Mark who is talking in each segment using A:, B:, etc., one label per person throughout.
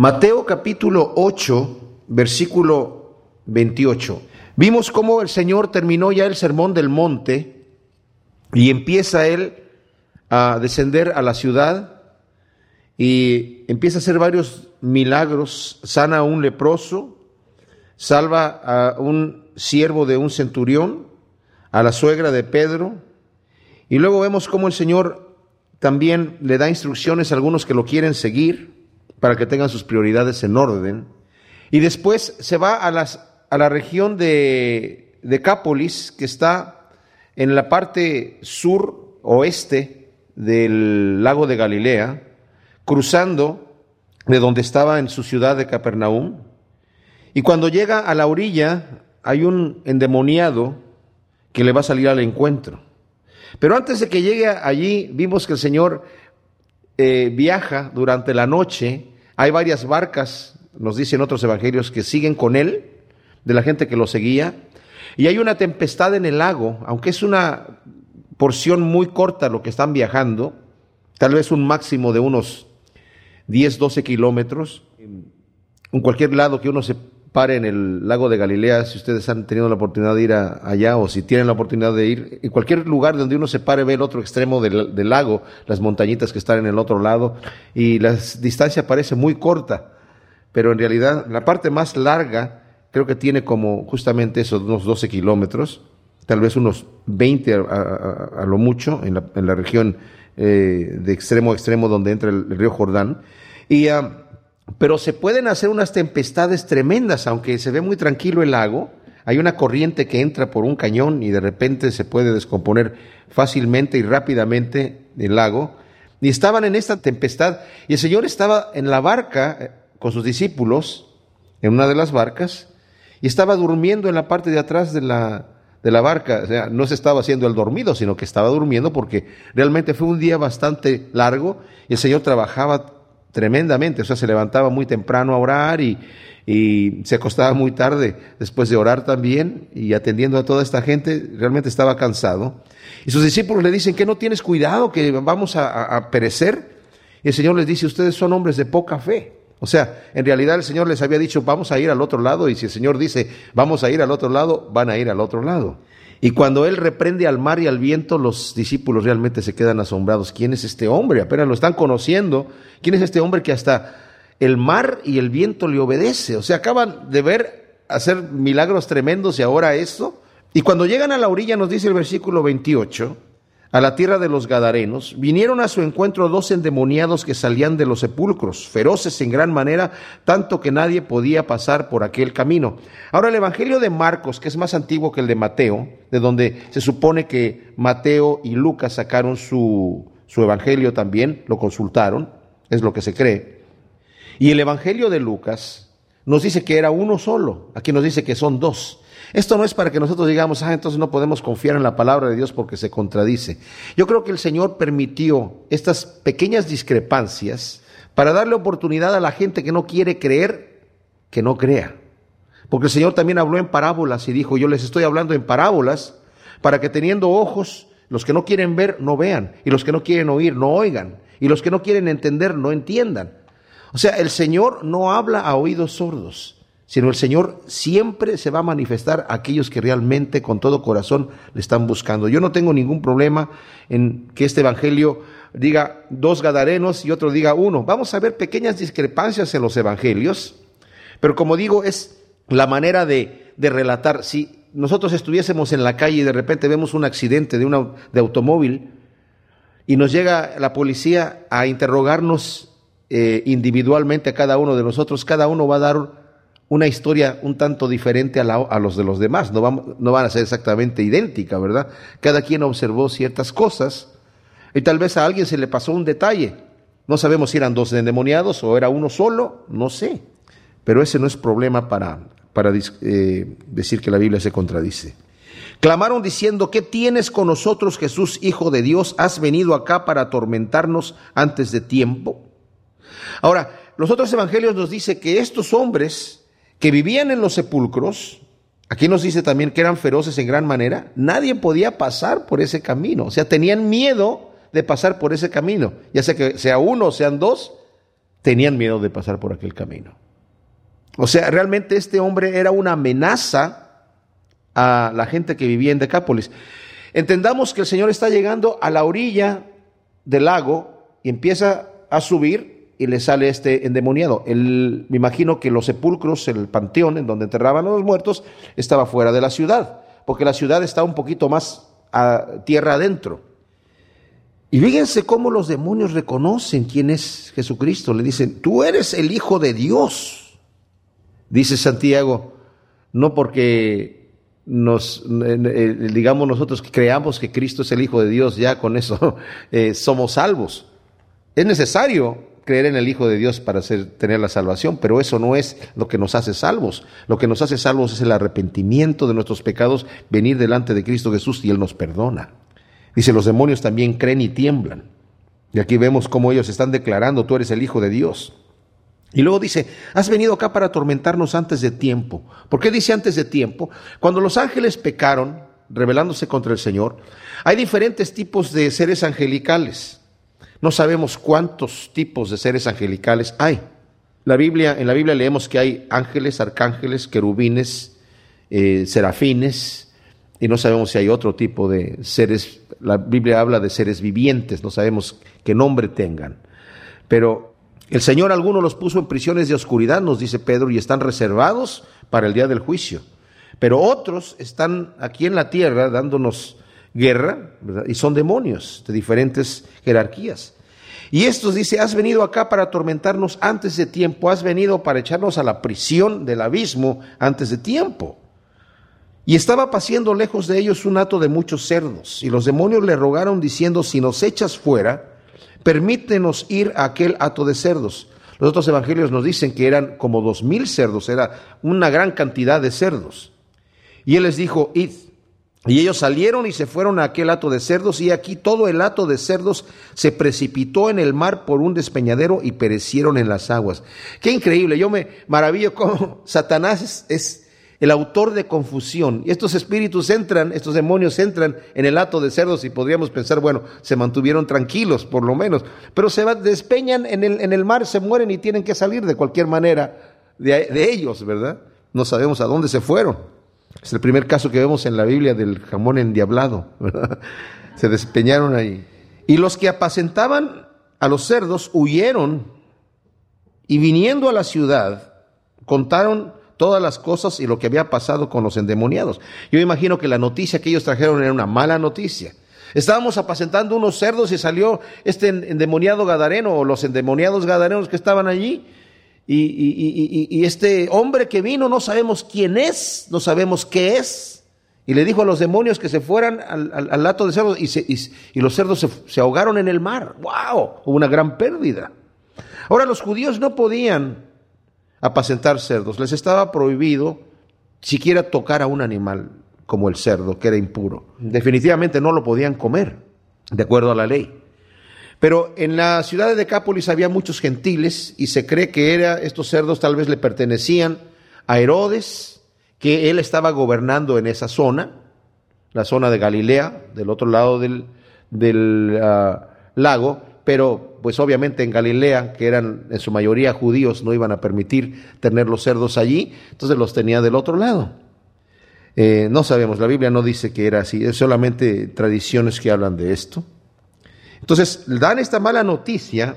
A: Mateo capítulo 8, versículo 28. Vimos cómo el Señor terminó ya el sermón del monte y empieza él a descender a la ciudad y empieza a hacer varios milagros, sana a un leproso, salva a un siervo de un centurión, a la suegra de Pedro, y luego vemos cómo el Señor también le da instrucciones a algunos que lo quieren seguir para que tengan sus prioridades en orden. Y después se va a, las, a la región de Decápolis, que está en la parte sur oeste del lago de Galilea, cruzando de donde estaba en su ciudad de Capernaum. Y cuando llega a la orilla, hay un endemoniado que le va a salir al encuentro. Pero antes de que llegue allí, vimos que el Señor eh, viaja durante la noche. Hay varias barcas, nos dicen otros evangelios, que siguen con él, de la gente que lo seguía. Y hay una tempestad en el lago, aunque es una porción muy corta lo que están viajando, tal vez un máximo de unos 10, 12 kilómetros. En cualquier lado que uno se pare en el lago de Galilea, si ustedes han tenido la oportunidad de ir allá o si tienen la oportunidad de ir, en cualquier lugar donde uno se pare ve el otro extremo del, del, lago, las montañitas que están en el otro lado, y la distancia parece muy corta, pero en realidad la parte más larga creo que tiene como justamente esos unos 12 kilómetros, tal vez unos 20 a, a, a lo mucho en la, región eh, de extremo a extremo donde entra el, el río Jordán. Y uh, pero se pueden hacer unas tempestades tremendas, aunque se ve muy tranquilo el lago. Hay una corriente que entra por un cañón y de repente se puede descomponer fácilmente y rápidamente el lago. Y estaban en esta tempestad y el Señor estaba en la barca eh, con sus discípulos, en una de las barcas, y estaba durmiendo en la parte de atrás de la, de la barca. O sea, no se estaba haciendo el dormido, sino que estaba durmiendo porque realmente fue un día bastante largo y el Señor trabajaba tremendamente, o sea, se levantaba muy temprano a orar y, y, se acostaba muy tarde después de orar también y atendiendo a toda esta gente, realmente estaba cansado. Y sus discípulos le dicen que no tienes cuidado, que vamos a, a perecer. Y el Señor les dice, ustedes son hombres de poca fe. O sea, en realidad el Señor les había dicho, vamos a ir al otro lado, y si el Señor dice, vamos a ir al otro lado, van a ir al otro lado. Y cuando Él reprende al mar y al viento, los discípulos realmente se quedan asombrados. ¿Quién es este hombre? Apenas lo están conociendo. ¿Quién es este hombre que hasta el mar y el viento le obedece? O sea, acaban de ver hacer milagros tremendos y ahora esto. Y cuando llegan a la orilla, nos dice el versículo 28, a la tierra de los Gadarenos, vinieron a su encuentro dos endemoniados que salían de los sepulcros, feroces en gran manera, tanto que nadie podía pasar por aquel camino. Ahora el Evangelio de Marcos, que es más antiguo que el de Mateo, de donde se supone que Mateo y Lucas sacaron su, su Evangelio también, lo consultaron, es lo que se cree. Y el Evangelio de Lucas nos dice que era uno solo, aquí nos dice que son dos. Esto no es para que nosotros digamos, ah, entonces no podemos confiar en la palabra de Dios porque se contradice. Yo creo que el Señor permitió estas pequeñas discrepancias para darle oportunidad a la gente que no quiere creer, que no crea. Porque el Señor también habló en parábolas y dijo, yo les estoy hablando en parábolas para que teniendo ojos, los que no quieren ver, no vean, y los que no quieren oír, no oigan, y los que no quieren entender, no entiendan. O sea, el Señor no habla a oídos sordos sino el Señor siempre se va a manifestar a aquellos que realmente con todo corazón le están buscando. Yo no tengo ningún problema en que este Evangelio diga dos gadarenos y otro diga uno. Vamos a ver pequeñas discrepancias en los Evangelios, pero como digo, es la manera de, relatar. Si nosotros estuviésemos en la calle y de repente vemos un accidente de, una, automóvil y nos llega la policía a interrogarnos eh, individualmente a cada uno de nosotros, cada uno va a dar una historia un tanto diferente a, a los de los demás, no van a ser exactamente idéntica, ¿verdad? Cada quien observó ciertas cosas y tal vez a alguien se le pasó un detalle. No sabemos si eran dos endemoniados o era uno solo, no sé. Pero ese no es problema para, para eh, decir que la Biblia se contradice. Clamaron diciendo, ¿qué tienes con nosotros, Jesús, Hijo de Dios? ¿Has venido acá para atormentarnos antes de tiempo? Ahora, los otros evangelios nos dice que estos hombres que vivían en los sepulcros, aquí nos dice también que eran feroces en gran manera, nadie podía pasar por ese camino, o sea, tenían miedo de pasar por ese camino, ya sea que sea uno o sean dos, tenían miedo de pasar por aquel camino. O sea, realmente este hombre era una amenaza a la gente que vivía en Decápolis. Entendamos que el Señor está llegando a la orilla del lago y empieza a subir y le sale este endemoniado. me imagino que los sepulcros, el panteón en donde enterraban a los muertos, estaba fuera de la ciudad, porque la ciudad está un poquito más a tierra adentro. Y fíjense cómo los demonios reconocen quién es Jesucristo. Le dicen, tú eres el Hijo de Dios. Dice Santiago, no porque nos, digamos nosotros creamos que Cristo es el Hijo de Dios, ya con eso eh, somos salvos. Es necesario creer en el Hijo de Dios para tener la salvación, pero eso no es lo que nos hace salvos. Lo que nos hace salvos es el arrepentimiento de nuestros pecados, venir delante de Cristo Jesús y Él nos perdona. Dice, los demonios también creen y tiemblan. Y aquí vemos cómo ellos están declarando, tú eres el Hijo de Dios. Y luego dice, has venido acá para atormentarnos antes de tiempo. ¿Por qué dice antes de tiempo? Cuando los ángeles pecaron, rebelándose contra el Señor, hay diferentes tipos de seres angelicales. No sabemos cuántos tipos de seres angelicales hay. La Biblia, en la Biblia leemos que hay ángeles, arcángeles, querubines, eh, serafines, y no sabemos si hay otro tipo de seres. La Biblia habla de seres vivientes, no sabemos qué nombre tengan. Pero el Señor algunos los puso en prisiones de oscuridad, nos dice Pedro, y están reservados para el día del juicio. Pero otros están aquí en la tierra dándonos guerra, y son demonios de diferentes jerarquías. Y estos dice, has venido acá para atormentarnos antes de tiempo, has venido para echarnos a la prisión del abismo antes de tiempo. Y estaba paseando lejos de ellos un hato de muchos cerdos, y los demonios le rogaron diciendo, si nos echas fuera, permítenos ir a aquel hato de cerdos. Los otros evangelios nos dicen que eran como dos mil cerdos, era una gran cantidad de cerdos. Y él les dijo, id. Y ellos salieron y se fueron a aquel hato de cerdos, y aquí todo el hato de cerdos se precipitó en el mar por un despeñadero y perecieron en las aguas. Qué increíble, yo me maravillo cómo Satanás es el autor de confusión. Y estos espíritus entran, estos demonios entran en el hato de cerdos y podríamos pensar, bueno, se mantuvieron tranquilos por lo menos, pero se despeñan en el, en el mar, se mueren y tienen que salir de cualquier manera de, de ellos, ¿verdad? No sabemos a dónde se fueron. Es el primer caso que vemos en la Biblia del jamón endiablado. Se despeñaron ahí. Y los que apacentaban a los cerdos huyeron y viniendo a la ciudad contaron todas las cosas y lo que había pasado con los endemoniados. Yo imagino que la noticia que ellos trajeron era una mala noticia. Estábamos apacentando unos cerdos y salió este endemoniado gadareno o los endemoniados gadarenos que estaban allí. Y, este hombre que vino no sabemos quién es, no sabemos qué es. Y le dijo a los demonios que se fueran al, lato de cerdos y, los cerdos se, se ahogaron en el mar. ¡Wow! Hubo una gran pérdida. Ahora los judíos no podían apacentar cerdos. Les estaba prohibido siquiera tocar a un animal como el cerdo, que era impuro. Definitivamente no lo podían comer, de acuerdo a la ley. Pero en la ciudad de Decápolis había muchos gentiles y se cree que era, estos cerdos tal vez le pertenecían a Herodes, que él estaba gobernando en esa zona, la zona de Galilea, del otro lado del, del ah, lago, pero pues obviamente en Galilea, que eran en su mayoría judíos, no iban a permitir tener los cerdos allí, entonces los tenía del otro lado. Eh, no sabemos, la Biblia no dice que era así, es solamente tradiciones que hablan de esto. Entonces dan esta mala noticia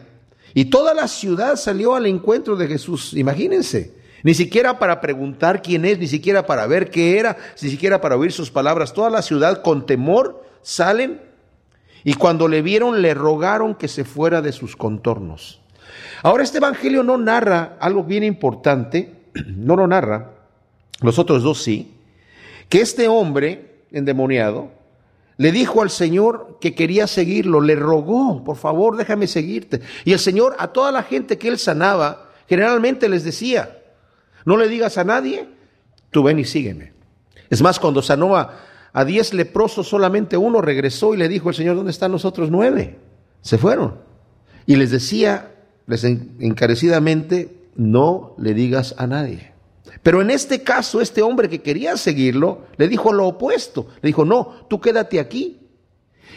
A: y toda la ciudad salió al encuentro de Jesús, imagínense. Ni siquiera para preguntar quién es, ni siquiera para ver qué era, ni siquiera para oír sus palabras. Toda la ciudad con temor salen y cuando le vieron le rogaron que se fuera de sus contornos. Ahora este Evangelio no narra algo bien importante, no lo narra, los otros dos sí, que este hombre endemoniado le dijo al Señor que quería seguirlo, le rogó, por favor déjame seguirte. Y el Señor a toda la gente que él sanaba, generalmente les decía, no le digas a nadie, tú ven y sígueme. Es más, cuando sanó a, a diez leprosos solamente uno regresó y le dijo el Señor, ¿dónde están los otros nueve? Se fueron. Y les decía, les encarecidamente, no le digas a nadie. Pero en este caso, este hombre que quería seguirlo, le dijo lo opuesto. Le dijo, no, tú quédate aquí.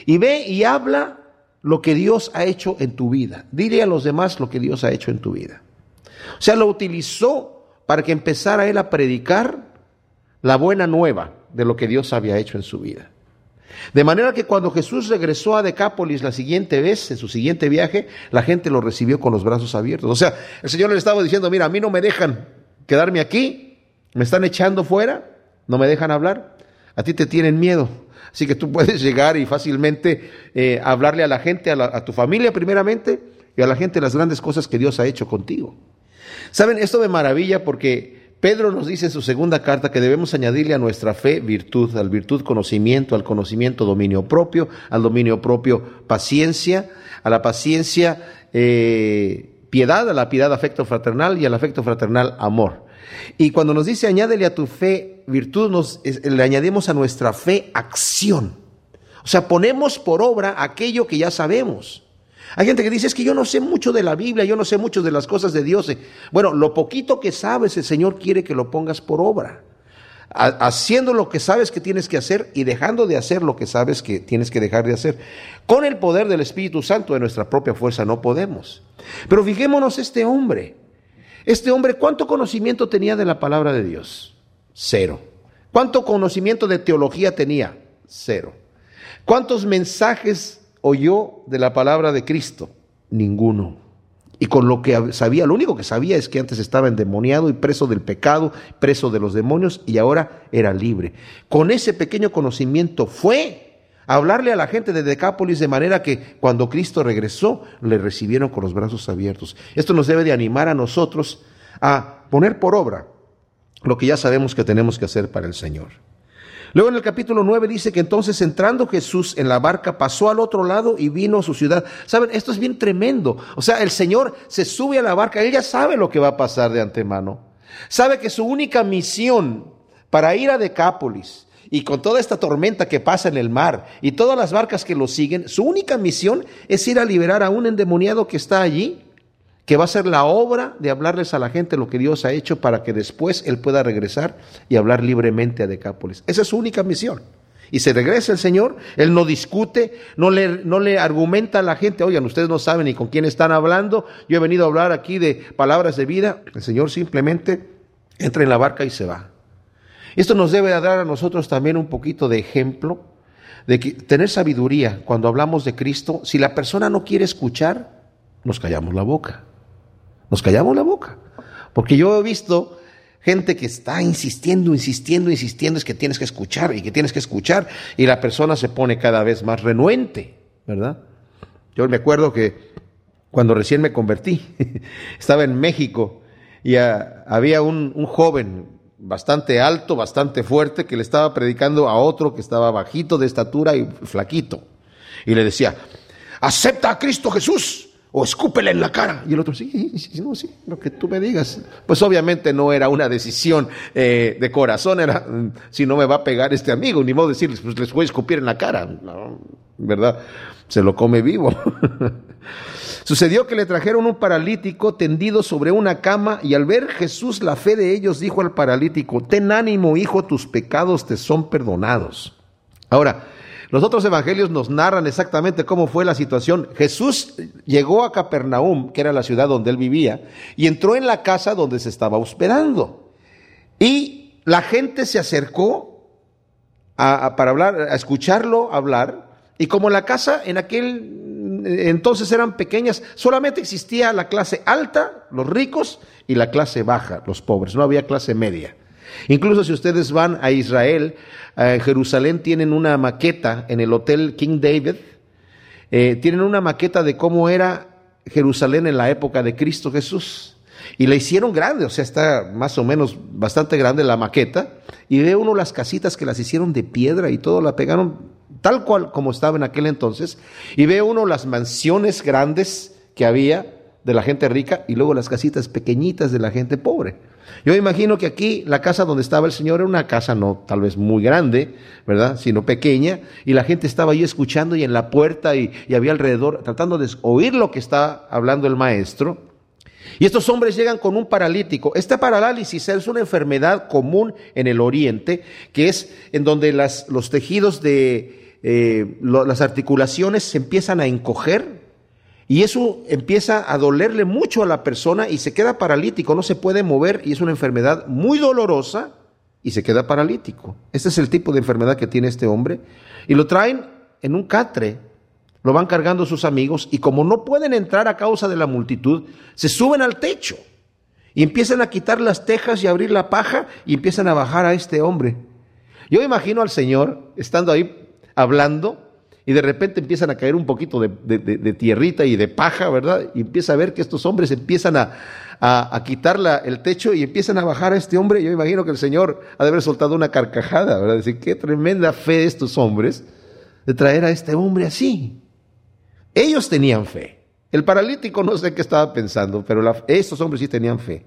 A: Y ve y habla lo que Dios ha hecho en tu vida. Dile a los demás lo que Dios ha hecho en tu vida. O sea, lo utilizó para que empezara él a predicar la buena nueva de lo que Dios había hecho en su vida. De manera que cuando Jesús regresó a Decápolis la siguiente vez, en su siguiente viaje, la gente lo recibió con los brazos abiertos. O sea, el Señor le estaba diciendo, mira, a mí no me dejan quedarme aquí, me están echando fuera, no me dejan hablar, a ti te tienen miedo. Así que tú puedes llegar y fácilmente eh, hablarle a la gente, a, a tu familia primeramente, y a la gente las grandes cosas que Dios ha hecho contigo. Saben, esto me maravilla porque Pedro nos dice en su segunda carta que debemos añadirle a nuestra fe virtud, al virtud conocimiento, al conocimiento dominio propio, al dominio propio paciencia, a la paciencia eh, piedad, a la piedad afecto fraternal y al afecto fraternal amor. Y cuando nos dice añádele a tu fe virtud, nos, le añadimos a nuestra fe acción. O sea, ponemos por obra aquello que ya sabemos. Hay gente que dice, es que yo no sé mucho de la Biblia, yo no sé mucho de las cosas de Dios. Bueno, lo poquito que sabes, el Señor quiere que lo pongas por obra. Haciendo lo que sabes que tienes que hacer y dejando de hacer lo que sabes que tienes que dejar de hacer. Con el poder del Espíritu Santo de nuestra propia fuerza no podemos. Pero fijémonos este hombre. Este hombre, ¿cuánto conocimiento tenía de la palabra de Dios? Cero. ¿Cuánto conocimiento de teología tenía? Cero. ¿Cuántos mensajes oyó de la palabra de Cristo? Ninguno. Y con lo que sabía, lo único que sabía es que antes estaba endemoniado y preso del pecado, preso de los demonios y ahora era libre. Con ese pequeño conocimiento fue a hablarle a la gente de Decápolis de manera que cuando Cristo regresó le recibieron con los brazos abiertos. Esto nos debe de animar a nosotros a poner por obra lo que ya sabemos que tenemos que hacer para el Señor. Luego en el capítulo 9 dice que entonces entrando Jesús en la barca pasó al otro lado y vino a su ciudad. Saben, esto es bien tremendo. O sea, el Señor se sube a la barca, él ya sabe lo que va a pasar de antemano. Sabe que su única misión para ir a Decápolis y con toda esta tormenta que pasa en el mar y todas las barcas que lo siguen, su única misión es ir a liberar a un endemoniado que está allí que va a ser la obra de hablarles a la gente lo que Dios ha hecho para que después Él pueda regresar y hablar libremente a Decápolis. Esa es su única misión. Y se regresa el Señor, Él no discute, no le, no le argumenta a la gente, oigan, ustedes no saben ni con quién están hablando, yo he venido a hablar aquí de palabras de vida, el Señor simplemente entra en la barca y se va. Esto nos debe dar a nosotros también un poquito de ejemplo de que tener sabiduría cuando hablamos de Cristo, si la persona no quiere escuchar, nos callamos la boca nos callamos la boca. Porque yo he visto gente que está insistiendo, insistiendo, insistiendo, es que tienes que escuchar y que tienes que escuchar, y la persona se pone cada vez más renuente, ¿verdad? Yo me acuerdo que cuando recién me convertí, estaba en México y había un, un joven bastante alto, bastante fuerte, que le estaba predicando a otro que estaba bajito de estatura y flaquito. Y le decía, acepta a Cristo Jesús o escúpele en la cara. Y el otro, sí, no, sí, lo que tú me digas. Pues obviamente no era una decisión eh, de corazón, era, si no me va a pegar este amigo, ni modo de decirles, pues les voy a escupir en la cara. No, ¿verdad? Se lo come vivo. Sucedió que le trajeron un paralítico tendido sobre una cama y al ver Jesús la fe de ellos dijo al paralítico, ten ánimo hijo, tus pecados te son perdonados. Ahora, los otros evangelios nos narran exactamente cómo fue la situación. Jesús llegó a Capernaum, que era la ciudad donde él vivía, y entró en la casa donde se estaba hospedando. Y la gente se acercó para hablar, a escucharlo hablar, y como la casa en aquel entonces eran pequeñas, solamente existía la clase alta, los ricos, y la clase baja, los pobres, no había clase media. Incluso si ustedes van a Israel, en Jerusalén tienen una maqueta en el Hotel King David, eh, tienen una maqueta de cómo era Jerusalén en la época de Cristo Jesús. Y la hicieron grande, o sea, está más o menos bastante grande la maqueta. Y ve uno las casitas que las hicieron de piedra y todo, la pegaron tal cual como estaba en aquel entonces. Y ve uno las mansiones grandes que había de la gente rica y luego las casitas pequeñitas de la gente pobre. Yo imagino que aquí la casa donde estaba el Señor era una casa no tal vez muy grande, ¿verdad? Sino pequeña, y la gente estaba ahí escuchando y en la puerta y, había alrededor tratando de oír lo que está hablando el maestro. Y estos hombres llegan con un paralítico. Esta parálisis es una enfermedad común en el oriente, que es en donde las, los tejidos de, eh, las articulaciones se empiezan a encoger y eso empieza a dolerle mucho a la persona y se queda paralítico, no se puede mover y es una enfermedad muy dolorosa y se queda paralítico. Este es el tipo de enfermedad que tiene este hombre y lo traen en un catre, lo van cargando sus amigos y como no pueden entrar a causa de la multitud, se suben al techo y empiezan a quitar las tejas y abrir la paja y empiezan a bajar a este hombre. Yo imagino al Señor estando ahí hablando y de repente empiezan a caer un poquito de, tierrita y de paja, ¿verdad? Y empieza a ver que estos hombres empiezan a, a, quitar el techo y empiezan a bajar a este hombre. Yo imagino que el Señor ha de haber soltado una carcajada, ¿verdad? Decir, qué tremenda fe de estos hombres de traer a este hombre así. Ellos tenían fe. El paralítico no sé qué estaba pensando, pero estos hombres sí tenían fe.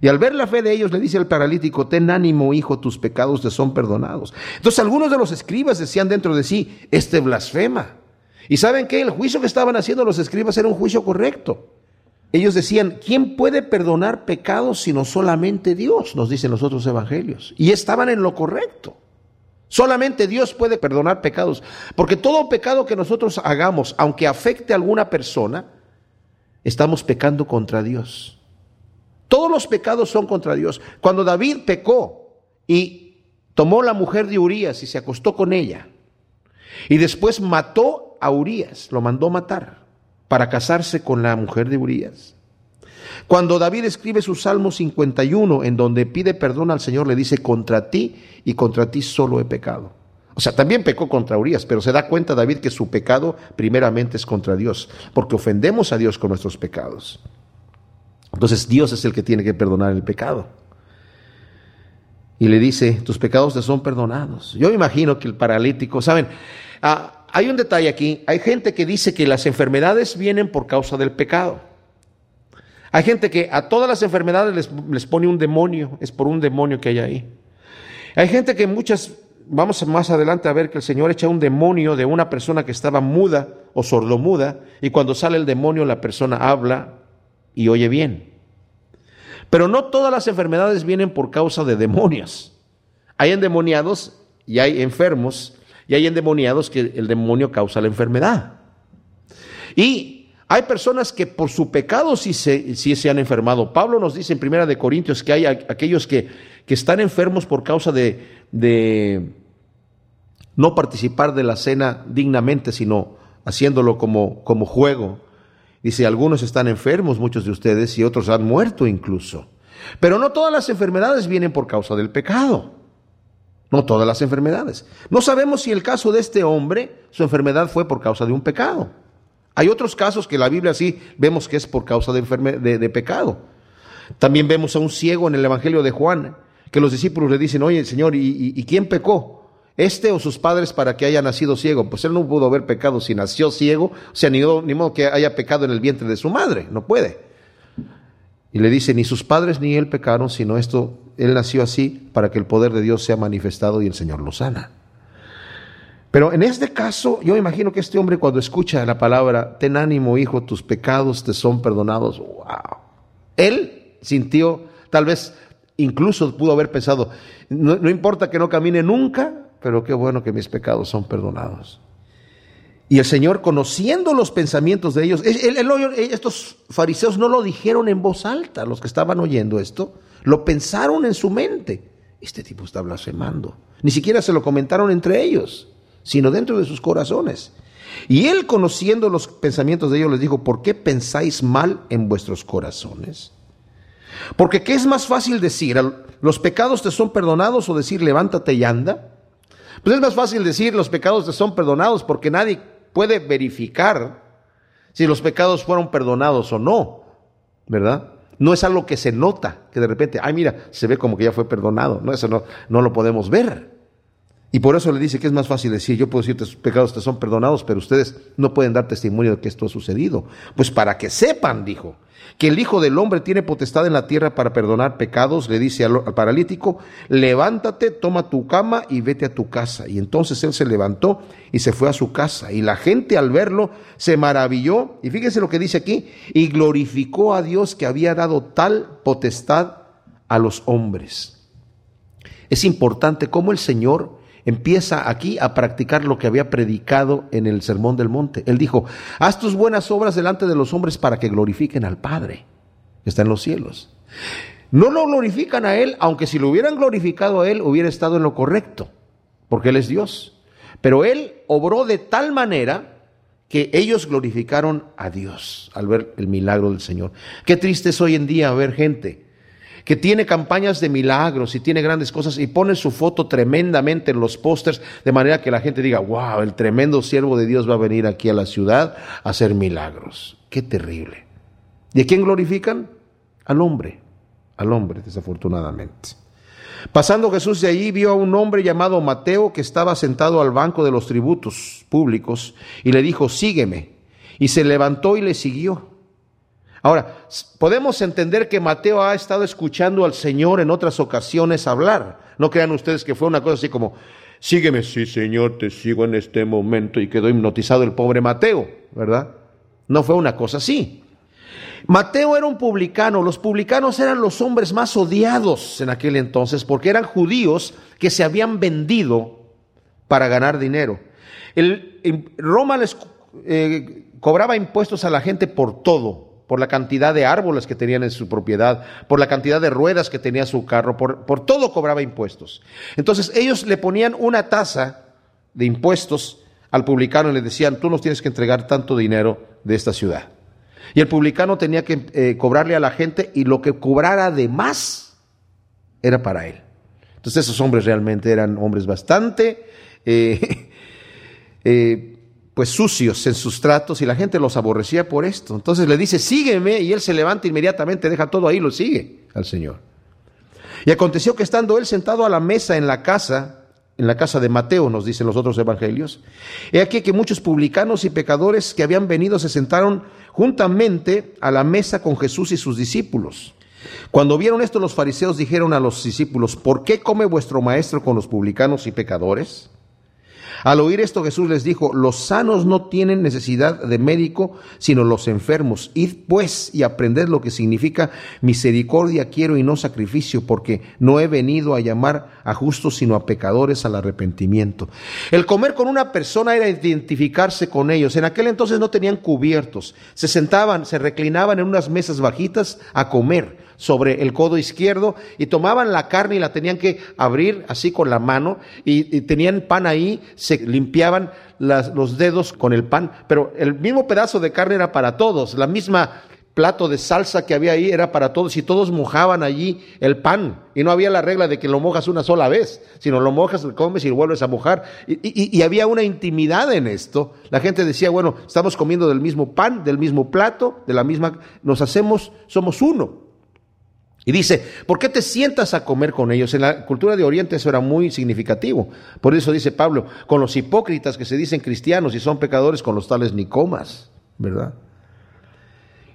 A: Y al ver la fe de ellos le dice al paralítico, ten ánimo, hijo, tus pecados te son perdonados. Entonces algunos de los escribas decían dentro de sí, este blasfema. Y saben que el juicio que estaban haciendo los escribas era un juicio correcto. Ellos decían, ¿quién puede perdonar pecados sino solamente Dios? Nos dicen los otros evangelios. Y estaban en lo correcto. Solamente Dios puede perdonar pecados, porque todo pecado que nosotros hagamos, aunque afecte a alguna persona, estamos pecando contra Dios. Todos los pecados son contra Dios. Cuando David pecó y tomó la mujer de Urías y se acostó con ella, y después mató a Urías, lo mandó matar para casarse con la mujer de Urías. Cuando David escribe su Salmo 51, en donde pide perdón al Señor, le dice, contra ti y contra ti solo he pecado. O sea, también pecó contra Urias, pero se da cuenta David que su pecado primeramente es contra Dios, porque ofendemos a Dios con nuestros pecados. Entonces Dios es el que tiene que perdonar el pecado. Y le dice, tus pecados te son perdonados. Yo imagino que el paralítico, ¿saben? Ah, hay un detalle aquí, hay gente que dice que las enfermedades vienen por causa del pecado. Hay gente que a todas las enfermedades les, pone un demonio, es por un demonio que hay ahí. Hay gente que muchas, vamos más adelante a ver que el Señor echa un demonio de una persona que estaba muda o sordomuda, y cuando sale el demonio la persona habla y oye bien. Pero no todas las enfermedades vienen por causa de demonios. Hay endemoniados y hay enfermos, y hay endemoniados que el demonio causa la enfermedad. Y hay personas que por su pecado sí se, han enfermado. Pablo nos dice en Primera de Corintios que hay aquellos que, están enfermos por causa de, no participar de la cena dignamente, sino haciéndolo como juego. Dice, algunos están enfermos, muchos de ustedes, y otros han muerto incluso. Pero no todas las enfermedades vienen por causa del pecado. No todas las enfermedades. No sabemos si el caso de este hombre, su enfermedad fue por causa de un pecado. Hay otros casos que la Biblia sí vemos que es por causa de, de, pecado. También vemos a un ciego en el Evangelio de Juan, que los discípulos le dicen, oye Señor, ¿y, quién pecó? ¿Este o sus padres para que haya nacido ciego? Pues él no pudo haber pecado si nació ciego, o sea, ni, modo que haya pecado en el vientre de su madre, no puede. Y le dice, ni sus padres ni él pecaron, sino esto, él nació así para que el poder de Dios sea manifestado y el Señor lo sana. Pero en este caso, yo imagino que este hombre cuando escucha la palabra, ten ánimo hijo, tus pecados te son perdonados, wow. Él sintió, tal vez incluso pudo haber pensado, no, importa que no camine nunca, pero qué bueno que mis pecados son perdonados. Y el Señor, conociendo los pensamientos de ellos, estos fariseos no lo dijeron en voz alta, los que estaban oyendo esto, lo pensaron en su mente. Este tipo está blasfemando. Ni siquiera se lo comentaron entre ellos sino dentro de sus corazones. Y él, conociendo los pensamientos de ellos, les dijo, ¿por qué pensáis mal en vuestros corazones? Porque ¿qué es más fácil decir? ¿Los pecados te son perdonados o decir levántate y anda? Pues es más fácil decir los pecados te son perdonados porque nadie puede verificar si los pecados fueron perdonados o no, ¿verdad? No es algo que se nota, que de repente, ay mira, se ve como que ya fue perdonado, no, eso no, no lo podemos ver. Y por eso le dice que es más fácil decir, yo puedo decir sus pecados te son perdonados, pero ustedes no pueden dar testimonio de que esto ha sucedido. Pues para que sepan, dijo, que el Hijo del Hombre tiene potestad en la tierra para perdonar pecados, le dice al, paralítico, levántate, toma tu cama y vete a tu casa. Y entonces él se levantó y se fue a su casa. Y la gente al verlo se maravilló, y fíjense lo que dice aquí, y glorificó a Dios que había dado tal potestad a los hombres. Es importante cómo el Señor empieza aquí a practicar lo que había predicado en el Sermón del Monte. Él dijo, haz tus buenas obras delante de los hombres para que glorifiquen al Padre que está en los cielos. No lo glorifican a Él, aunque si lo hubieran glorificado a Él hubiera estado en lo correcto, porque Él es Dios. Pero Él obró de tal manera que ellos glorificaron a Dios al ver el milagro del Señor. Qué triste es hoy en día ver gente que tiene campañas de milagros y tiene grandes cosas y pone su foto tremendamente en los pósters de manera que la gente diga, wow, el tremendo siervo de Dios va a venir aquí a la ciudad a hacer milagros. Qué terrible. ¿Y a quién glorifican? Al hombre, al hombre, desafortunadamente. Pasando Jesús de allí, vio a un hombre llamado Mateo que estaba sentado al banco de los tributos públicos y le dijo, sígueme. Y se levantó y le siguió. Ahora, podemos entender que Mateo ha estado escuchando al Señor en otras ocasiones hablar. No crean ustedes que fue una cosa así como, sígueme, sí Señor, te sigo en este momento y quedó hipnotizado el pobre Mateo, ¿verdad? No fue una cosa así. Mateo era un publicano, los publicanos eran los hombres más odiados en aquel entonces porque eran judíos que se habían vendido para ganar dinero. Roma les eh, cobraba impuestos a la gente por todo, por la cantidad de árboles que tenían en su propiedad, por la cantidad de ruedas que tenía su carro, por, todo cobraba impuestos. Entonces ellos le ponían una tasa de impuestos al publicano y le decían, tú nos tienes que entregar tanto dinero de esta ciudad. Y el publicano tenía que eh, cobrarle a la gente y lo que cobrara de más era para él. Entonces esos hombres realmente eran hombres bastante eh, eh, pues sucios en sus tratos y la gente los aborrecía por esto. Entonces le dice, sígueme y él se levanta inmediatamente, deja todo ahí lo sigue al Señor. Y aconteció que estando él sentado a la mesa en la casa, en la casa de Mateo, nos dicen los otros evangelios. He aquí que muchos publicanos y pecadores que habían venido se sentaron juntamente a la mesa con Jesús y sus discípulos. Cuando vieron esto, los fariseos dijeron a los discípulos, ¿por qué come vuestro maestro con los publicanos y pecadores? Al oír esto Jesús les dijo, los sanos no tienen necesidad de médico, sino los enfermos. Id pues y aprended lo que significa misericordia quiero y no sacrificio, porque no he venido a llamar a justos, sino a pecadores al arrepentimiento. El comer con una persona era identificarse con ellos. En aquel entonces no tenían cubiertos. Se sentaban, se reclinaban en unas mesas bajitas a comer sobre el codo izquierdo y tomaban la carne y la tenían que abrir así con la mano y, tenían pan ahí, se limpiaban los dedos con el pan, pero el mismo pedazo de carne era para todos, la misma plato de salsa que había ahí era para todos y todos mojaban allí el pan y no había la regla de que lo mojas una sola vez, sino lo mojas, lo comes y lo vuelves a mojar y había una intimidad en esto. La gente decía, bueno, estamos comiendo del mismo pan, del mismo plato, de la misma, nos hacemos, somos uno. Y dice, ¿por qué te sientas a comer con ellos? En la cultura de Oriente eso era muy significativo. Por eso dice Pablo, con los hipócritas que se dicen cristianos y son pecadores, con los tales ni comas, ¿verdad?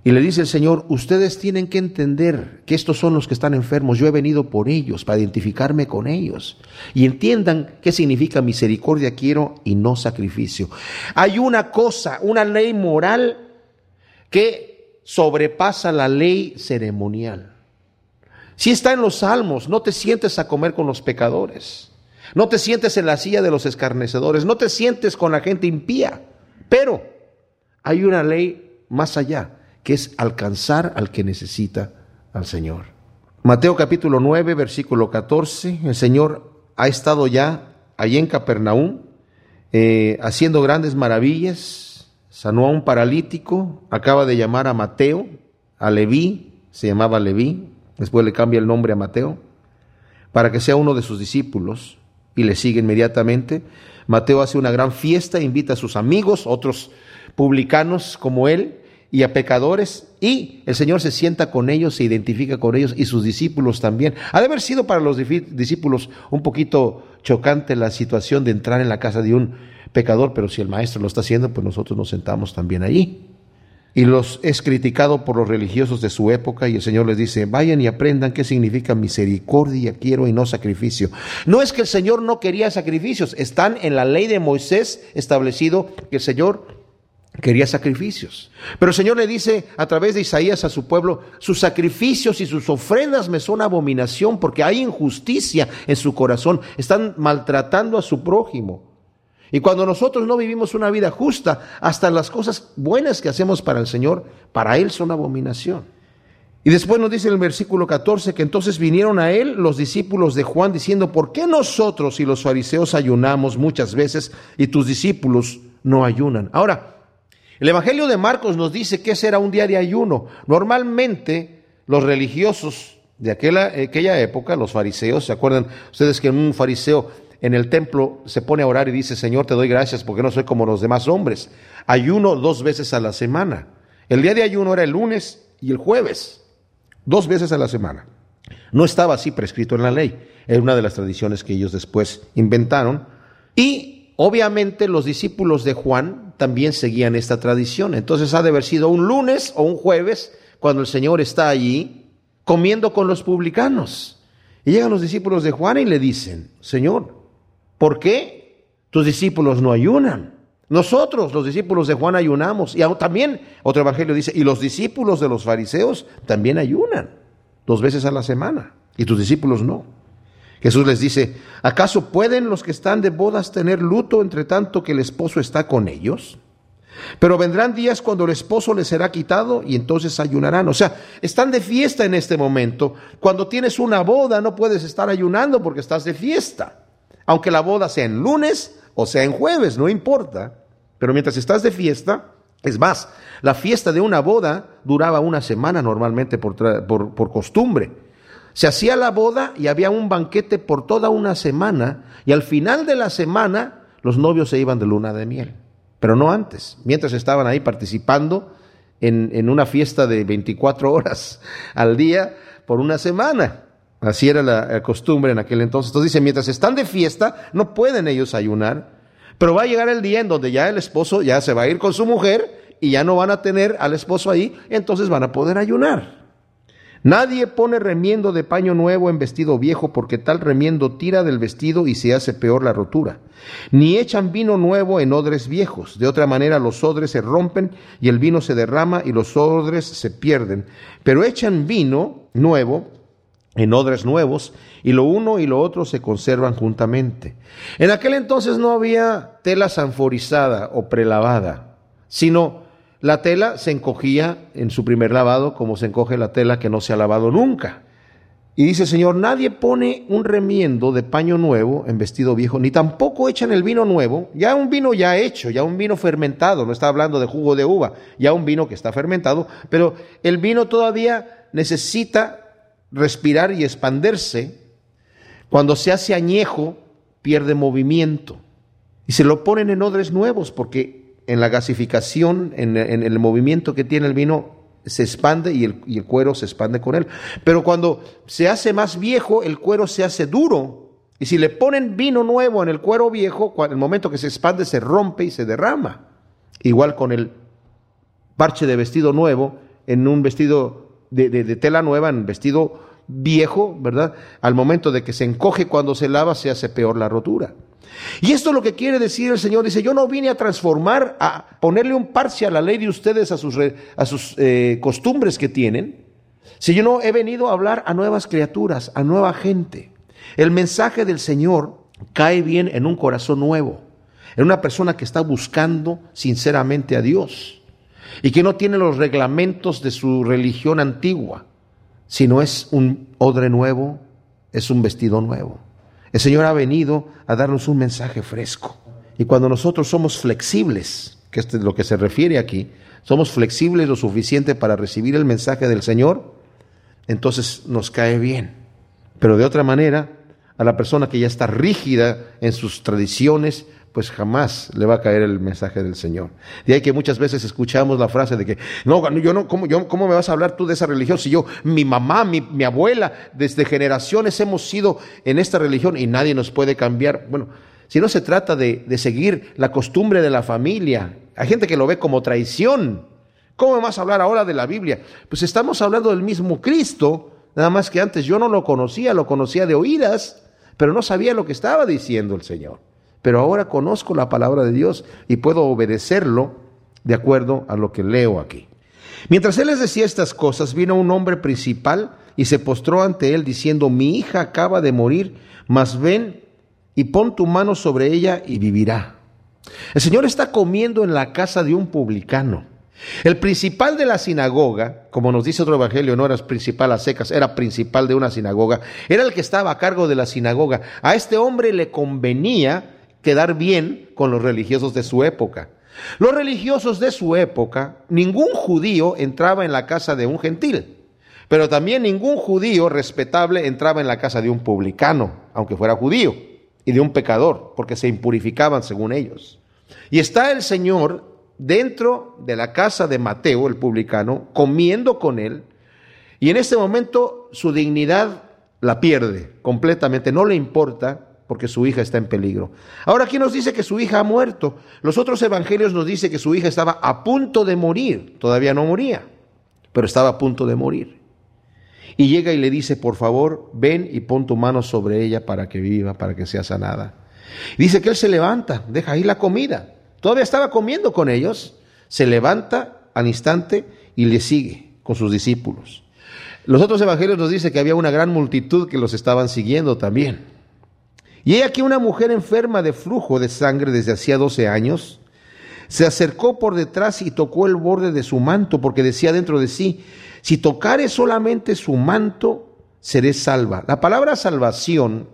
A: Y le dice el Señor, ustedes tienen que entender que estos son los que están enfermos, yo he venido por ellos, para identificarme con ellos. Y entiendan qué significa misericordia quiero y no sacrificio. Hay una cosa, una ley moral que sobrepasa la ley ceremonial. Si está en los salmos, no te sientes a comer con los pecadores, no te sientes en la silla de los escarnecedores, no te sientes con la gente impía, pero hay una ley más allá, que es alcanzar al que necesita al Señor. Mateo capítulo 9, versículo 14, el Señor ha estado ya allí en Capernaum, eh, haciendo grandes maravillas, sanó a un paralítico, acaba de llamar a Mateo, a Leví, se llamaba Leví, después le cambia el nombre a Mateo, para que sea uno de sus discípulos y le sigue inmediatamente. Mateo hace una gran fiesta, invita a sus amigos, otros publicanos como él, y a pecadores, y el Señor se sienta con ellos, se identifica con ellos y sus discípulos también. Ha de haber sido para los discípulos un poquito chocante la situación de entrar en la casa de un pecador, pero si el maestro lo está haciendo, pues nosotros nos sentamos también allí y los es criticado por los religiosos de su época y el Señor les dice, vayan y aprendan qué significa misericordia quiero y no sacrificio. No es que el Señor no quería sacrificios, están en la ley de Moisés establecido que el Señor quería sacrificios. Pero el Señor le dice a través de Isaías a su pueblo, sus sacrificios y sus ofrendas me son abominación porque hay injusticia en su corazón, están maltratando a su prójimo. Y cuando nosotros no vivimos una vida justa, hasta las cosas buenas que hacemos para el Señor, para Él son abominación. Y después nos dice en el versículo 14 que entonces vinieron a Él los discípulos de Juan diciendo, ¿por qué nosotros y los fariseos ayunamos muchas veces y tus discípulos no ayunan? Ahora, el Evangelio de Marcos nos dice que ese era un día de ayuno. Normalmente los religiosos de aquella, aquella época, los fariseos, ¿se acuerdan ustedes que un fariseo en el templo se pone a orar y dice, Señor, te doy gracias porque no soy como los demás hombres? Ayuno dos veces a la semana. El día de ayuno era el lunes y el jueves, dos veces a la semana. No estaba así prescrito en la ley, era una de las tradiciones que ellos después inventaron. Y obviamente los discípulos de Juan también seguían esta tradición. Entonces ha de haber sido un lunes o un jueves cuando el Señor está allí comiendo con los publicanos. Y llegan los discípulos de Juan y le dicen, Señor, ¿por qué tus discípulos no ayunan? Nosotros, los discípulos de Juan, ayunamos. Y también, otro evangelio dice, y los discípulos de los fariseos también ayunan dos veces a la semana. Y tus discípulos no. Jesús les dice, ¿acaso pueden los que están de bodas tener luto entre tanto que el esposo está con ellos? Pero vendrán días cuando el esposo les será quitado y entonces ayunarán. O sea, están de fiesta en este momento. Cuando tienes una boda no puedes estar ayunando porque estás de fiesta. Aunque la boda sea en lunes o sea en jueves, no importa. Pero mientras estás de fiesta, es más, la fiesta de una boda duraba una semana normalmente por, por, costumbre. Se hacía la boda y había un banquete por toda una semana y al final de la semana los novios se iban de luna de miel, pero no antes, mientras estaban ahí participando en, en una fiesta de 24 horas al día por una semana. Así era la costumbre en aquel entonces. Entonces dice, mientras están de fiesta, no pueden ellos ayunar, pero va a llegar el día en donde ya el esposo ya se va a ir con su mujer y ya no van a tener al esposo ahí, entonces van a poder ayunar. Nadie pone remiendo de paño nuevo en vestido viejo, porque tal remiendo tira del vestido y se hace peor la rotura. Ni echan vino nuevo en odres viejos. De otra manera los odres se rompen y el vino se derrama y los odres se pierden. Pero echan vino nuevo en odres nuevos y lo uno y lo otro se conservan juntamente. En aquel entonces no había tela sanforizada o prelavada, sino la tela se encogía en su primer lavado como se encoge la tela que no se ha lavado nunca. Y dice, Señor, nadie pone un remiendo de paño nuevo en vestido viejo, ni tampoco echan el vino nuevo, ya un vino ya hecho, ya un vino fermentado, no está hablando de jugo de uva, ya un vino que está fermentado, pero el vino todavía necesita respirar y expanderse. Cuando se hace añejo, pierde movimiento. Y se lo ponen en odres nuevos porque en la gasificación, en, el movimiento que tiene el vino, se expande y el, cuero se expande con él. Pero cuando se hace más viejo, el cuero se hace duro. Y si le ponen vino nuevo en el cuero viejo, el momento que se expande, se rompe y se derrama. Igual con el parche de vestido nuevo, en un vestido de, tela nueva, en vestido viejo, ¿verdad? Al momento de que se encoge cuando se lava, se hace peor la rotura. Y esto es lo que quiere decir el Señor. Dice, yo no vine a transformar, a ponerle un parche a la ley de ustedes, a sus, a sus eh, costumbres que tienen, si yo no he venido a hablar a nuevas criaturas, a nueva gente. El mensaje del Señor cae bien en un corazón nuevo, en una persona que está buscando sinceramente a Dios y que no tiene los reglamentos de su religión antigua, sino es un odre nuevo, es un vestido nuevo. El Señor ha venido a darnos un mensaje fresco. Y cuando nosotros somos flexibles, que es lo que se refiere aquí, somos flexibles lo suficiente para recibir el mensaje del Señor, entonces nos cae bien. Pero de otra manera, a la persona que ya está rígida en sus tradiciones, pues jamás le va a caer el mensaje del Señor. De ahí que muchas veces escuchamos la frase de que, no, yo no, ¿cómo, yo, ¿cómo me vas a hablar tú de esa religión si yo, mi mamá, mi, mi abuela, desde generaciones hemos sido en esta religión y nadie nos puede cambiar? Bueno, si no se trata de, de seguir la costumbre de la familia, hay gente que lo ve como traición. ¿Cómo me vas a hablar ahora de la Biblia? Pues estamos hablando del mismo Cristo, nada más que antes yo no lo conocía, lo conocía de oídas, pero no sabía lo que estaba diciendo el Señor pero ahora conozco la palabra de Dios y puedo obedecerlo de acuerdo a lo que leo aquí. Mientras él les decía estas cosas, vino un hombre principal y se postró ante él diciendo, mi hija acaba de morir, mas ven y pon tu mano sobre ella y vivirá. El Señor está comiendo en la casa de un publicano. El principal de la sinagoga, como nos dice otro evangelio, no era principal a secas, era principal de una sinagoga, era el que estaba a cargo de la sinagoga. A este hombre le convenía quedar bien con los religiosos de su época. Los religiosos de su época, ningún judío entraba en la casa de un gentil, pero también ningún judío respetable entraba en la casa de un publicano, aunque fuera judío, y de un pecador, porque se impurificaban según ellos. Y está el Señor dentro de la casa de Mateo, el publicano, comiendo con él, y en este momento su dignidad la pierde completamente, no le importa porque su hija está en peligro. Ahora aquí nos dice que su hija ha muerto. Los otros evangelios nos dice que su hija estaba a punto de morir. Todavía no moría, pero estaba a punto de morir. Y llega y le dice, por favor, ven y pon tu mano sobre ella para que viva, para que sea sanada. dice que él se levanta, deja ahí la comida. Todavía estaba comiendo con ellos. Se levanta al instante y le sigue con sus discípulos. Los otros evangelios nos dice que había una gran multitud que los estaban siguiendo también. Y he aquí una mujer enferma de flujo de sangre desde hacía 12 años, se acercó por detrás y tocó el borde de su manto, porque decía dentro de sí, si tocare solamente su manto, seré salva. La palabra salvación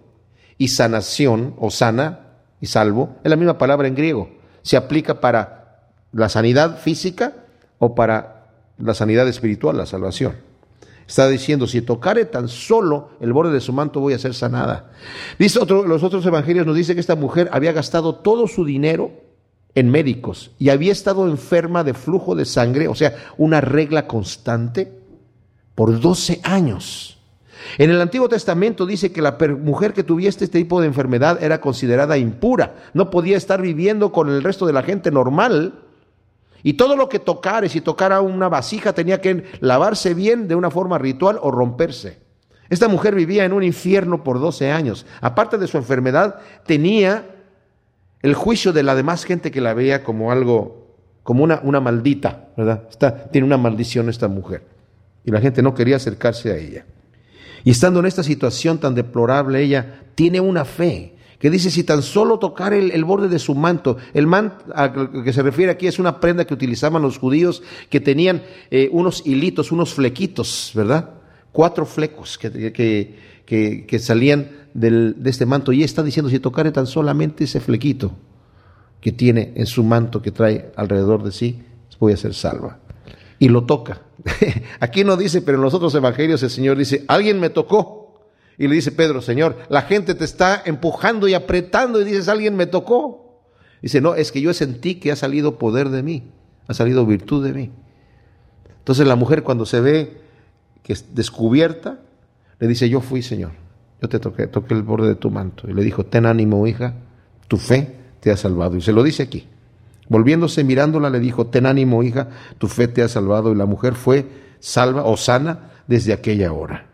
A: y sanación, o sana y salvo, es la misma palabra en griego. Se aplica para la sanidad física o para la sanidad espiritual, la salvación. Está diciendo, si tocare tan solo el borde de su manto voy a ser sanada. Dice otro, los otros evangelios nos dice que esta mujer había gastado todo su dinero en médicos y había estado enferma de flujo de sangre, o sea, una regla constante, por 12 años. En el Antiguo Testamento dice que la mujer que tuviese este tipo de enfermedad era considerada impura, no podía estar viviendo con el resto de la gente normal, y todo lo que tocare, si tocara una vasija, tenía que lavarse bien de una forma ritual o romperse. Esta mujer vivía en un infierno por 12 años. Aparte de su enfermedad, tenía el juicio de la demás gente que la veía como algo, como una, una maldita, ¿verdad? Está, tiene una maldición esta mujer. Y la gente no quería acercarse a ella. Y estando en esta situación tan deplorable, ella tiene una fe que dice si tan solo tocar el, borde de su manto, el manto que se refiere aquí es una prenda que utilizaban los judíos que tenían eh, unos hilitos, unos flequitos, ¿verdad? Cuatro flecos que, que, que, salían del, de este manto. Y está diciendo si tocare tan solamente ese flequito que tiene en su manto que trae alrededor de sí, voy a ser salva. Y lo toca. Aquí no dice, pero en los otros evangelios el Señor dice, alguien me tocó. Y le dice Pedro, Señor, la gente te está empujando y apretando y dices, alguien me tocó. Dice, no, es que yo sentí que ha salido poder de mí, ha salido virtud de mí. Entonces la mujer cuando se ve que es descubierta, le dice, yo fui, Señor, yo te toqué, toqué el borde de tu manto. Y le dijo, ten ánimo, hija, tu fe te ha salvado. Y se lo dice aquí. Volviéndose, mirándola, le dijo, ten ánimo, hija, tu fe te ha salvado. Y la mujer fue salva o sana desde aquella hora.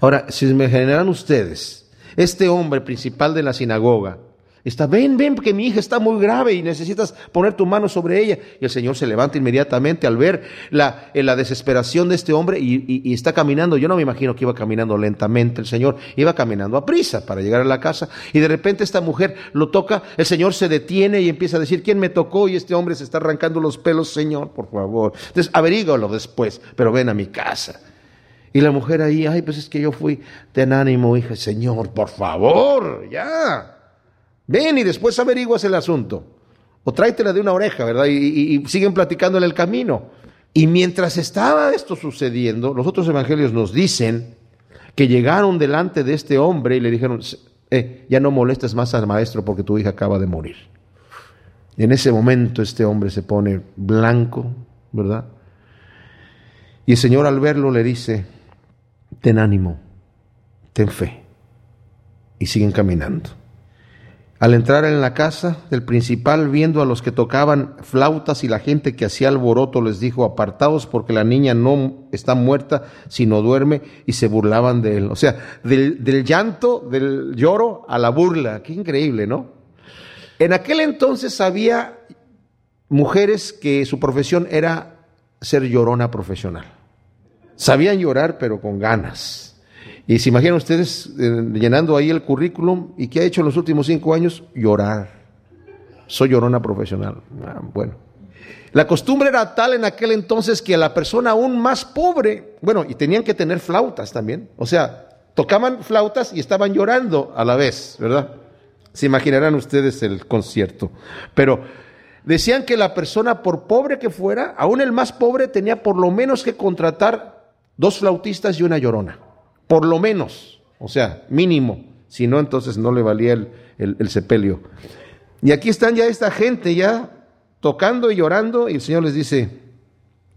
A: Ahora, si me generan ustedes, este hombre principal de la sinagoga, está, ven, ven, porque mi hija está muy grave y necesitas poner tu mano sobre ella. Y el Señor se levanta inmediatamente al ver la, la desesperación de este hombre y, está caminando. Yo no me imagino que iba caminando lentamente el Señor, iba caminando a prisa para llegar a la casa. Y de repente esta mujer lo toca, el Señor se detiene y empieza a decir, ¿quién me tocó? Y este hombre se está arrancando los pelos, Señor, por favor. Entonces, averígalo después, pero ven a mi casa. Y la mujer ahí, ay, pues es que yo fui, ten ánimo, hija, Señor, por favor, ya. Ven y después averiguas el asunto. O tráetela de una oreja, ¿verdad? Y, siguen platicando en el camino. Y mientras estaba esto sucediendo, los otros evangelios nos dicen que llegaron delante de este hombre y le dijeron, eh, ya no molestes más al maestro porque tu hija acaba de morir. En ese momento este hombre se pone blanco, ¿verdad? Y el Señor al verlo le dice, ten ánimo, ten fe. Y siguen caminando. Al entrar en la casa del principal, viendo a los que tocaban flautas y la gente que hacía alboroto, les dijo, apartaos porque la niña no está muerta, sino duerme, y se burlaban de él. O sea, del, del llanto, del lloro a la burla. Qué increíble, ¿no? En aquel entonces había mujeres que su profesión era ser llorona profesional. Sabían llorar, pero con ganas. Y se imaginan ustedes eh, llenando ahí el currículum y qué ha hecho en los últimos cinco años, llorar. Soy llorona profesional. Ah, bueno. La costumbre era tal en aquel entonces que la persona aún más pobre, bueno, y tenían que tener flautas también. O sea, tocaban flautas y estaban llorando a la vez, ¿verdad? Se imaginarán ustedes el concierto. Pero decían que la persona, por pobre que fuera, aún el más pobre tenía por lo menos que contratar dos flautistas y una llorona. Por lo menos, o sea, mínimo. Si no, entonces no le valía el, el sepelio. Y aquí están ya esta gente, ya tocando y llorando, y el Señor les dice,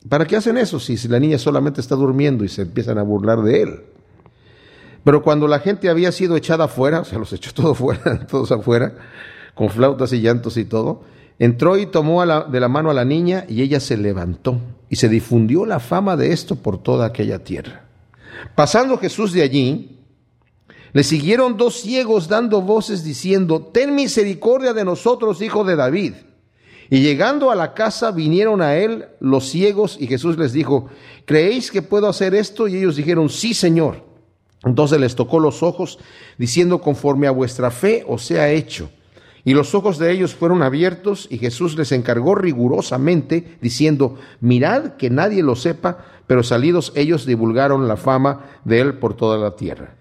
A: ¿para qué hacen eso si la niña solamente está durmiendo y se empiezan a burlar de él? Pero cuando la gente había sido echada afuera, o sea, los echó todos fuera, todos afuera, con flautas y llantos y todo, entró y tomó de la mano a la niña y ella se levantó y se difundió la fama de esto por toda aquella tierra. Pasando Jesús de allí, le siguieron dos ciegos dando voces diciendo, ten misericordia de nosotros, hijo de David. Y llegando a la casa vinieron a él los ciegos y Jesús les dijo, ¿creéis que puedo hacer esto? Y ellos dijeron, sí, Señor. Entonces les tocó los ojos, diciendo, conforme a vuestra fe os sea hecho. Y los ojos de ellos fueron abiertos y Jesús les encargó rigurosamente, diciendo, mirad que nadie lo sepa, pero salidos ellos divulgaron la fama de él por toda la tierra.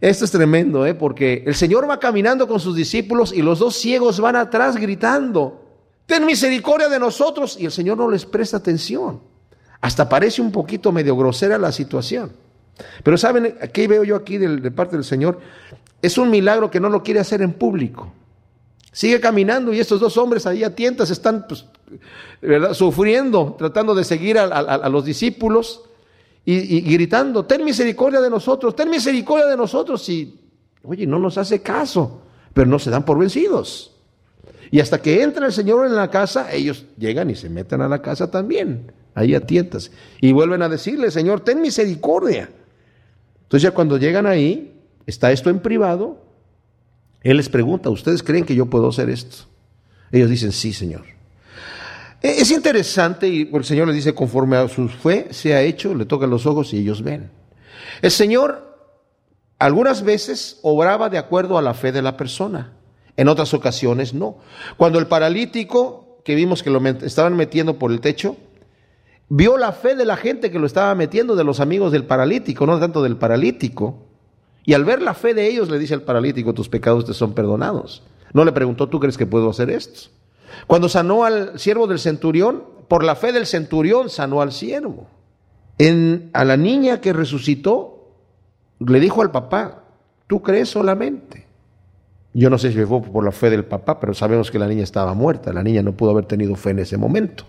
A: Esto es tremendo, ¿eh? porque el Señor va caminando con sus discípulos y los dos ciegos van atrás gritando, ten misericordia de nosotros, y el Señor no les presta atención. Hasta parece un poquito medio grosera la situación. Pero ¿saben qué veo yo aquí de, parte del Señor? Es un milagro que no lo quiere hacer en público. Sigue caminando y estos dos hombres ahí a tientas están pues, ¿verdad? sufriendo, tratando de seguir a, los discípulos y, gritando, ten misericordia de nosotros, ten misericordia de nosotros. Y, oye, no nos hace caso, pero no se dan por vencidos. Y hasta que entra el Señor en la casa, ellos llegan y se meten a la casa también, ahí a tientas. Y vuelven a decirle, Señor, ten misericordia. Entonces ya cuando llegan ahí, está esto en privado, Él les pregunta, ¿ustedes creen que yo puedo hacer esto? Ellos dicen, sí, Señor. E, es interesante y el Señor les dice, conforme a su fe se ha hecho, le tocan los ojos y ellos ven. El Señor algunas veces obraba de acuerdo a la fe de la persona, en otras ocasiones no. Cuando el paralítico, que vimos que lo estaban metiendo por el techo, vio la fe de la gente que lo estaba metiendo, de los amigos del paralítico, no tanto del paralítico. Y al ver la fe de ellos, le dice al paralítico, tus pecados te son perdonados. No le preguntó, ¿tú crees que puedo hacer esto? Cuando sanó al siervo del centurión, por la fe del centurión sanó al siervo. En, a la niña que resucitó, le dijo al papá, tú crees solamente. Yo no sé si fue por la fe del papá, pero sabemos que la niña estaba muerta. La niña no pudo haber tenido fe en ese momento.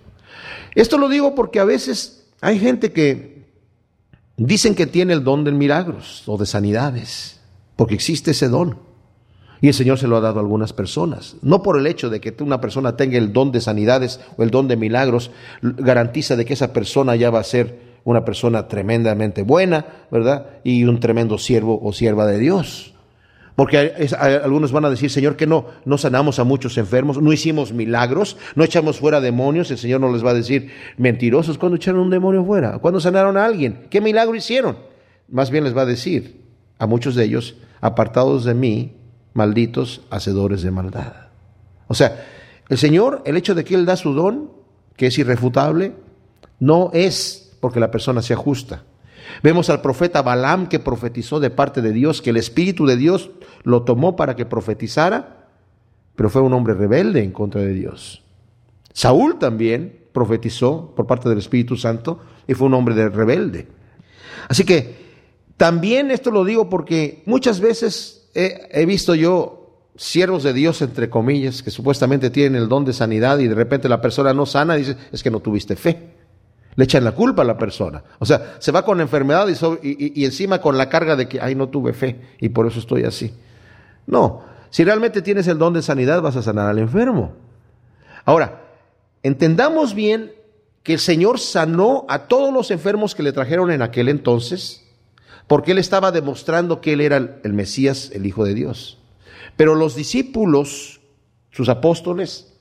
A: Esto lo digo porque a veces hay gente que dicen que tiene el don de milagros o de sanidades, porque existe ese don. Y el Señor se lo ha dado a algunas personas. No por el hecho de que una persona tenga el don de sanidades o el don de milagros, garantiza de que esa persona ya va a ser una persona tremendamente buena, ¿verdad? Y un tremendo siervo o sierva de Dios. Porque algunos van a decir, Señor, que no, no sanamos a muchos enfermos, no hicimos milagros, no echamos fuera demonios. El Señor no les va a decir, mentirosos, ¿cuándo echaron un demonio fuera? ¿Cuándo sanaron a alguien? ¿Qué milagro hicieron? Más bien les va a decir a muchos de ellos, apartados de mí, malditos hacedores de maldad. O sea, el Señor, el hecho de que Él da su don, que es irrefutable, no es porque la persona sea justa Vemos al profeta Balaam que profetizó de parte de Dios, que el Espíritu de Dios lo tomó para que profetizara, pero fue un hombre rebelde en contra de Dios. Saúl también profetizó por parte del Espíritu Santo y fue un hombre de rebelde. Así que también esto lo digo porque muchas veces he, he visto yo siervos de Dios, entre comillas, que supuestamente tienen el don de sanidad y de repente la persona no sana dice, es que no tuviste fe. Le echan la culpa a la persona. O sea, se va con enfermedad y, y, encima con la carga de que, ay, no tuve fe y por eso estoy así. No, si realmente tienes el don de sanidad, vas a sanar al enfermo. Ahora, entendamos bien que el Señor sanó a todos los enfermos que le trajeron en aquel entonces, porque Él estaba demostrando que Él era el Mesías, el Hijo de Dios. Pero los discípulos, sus apóstoles,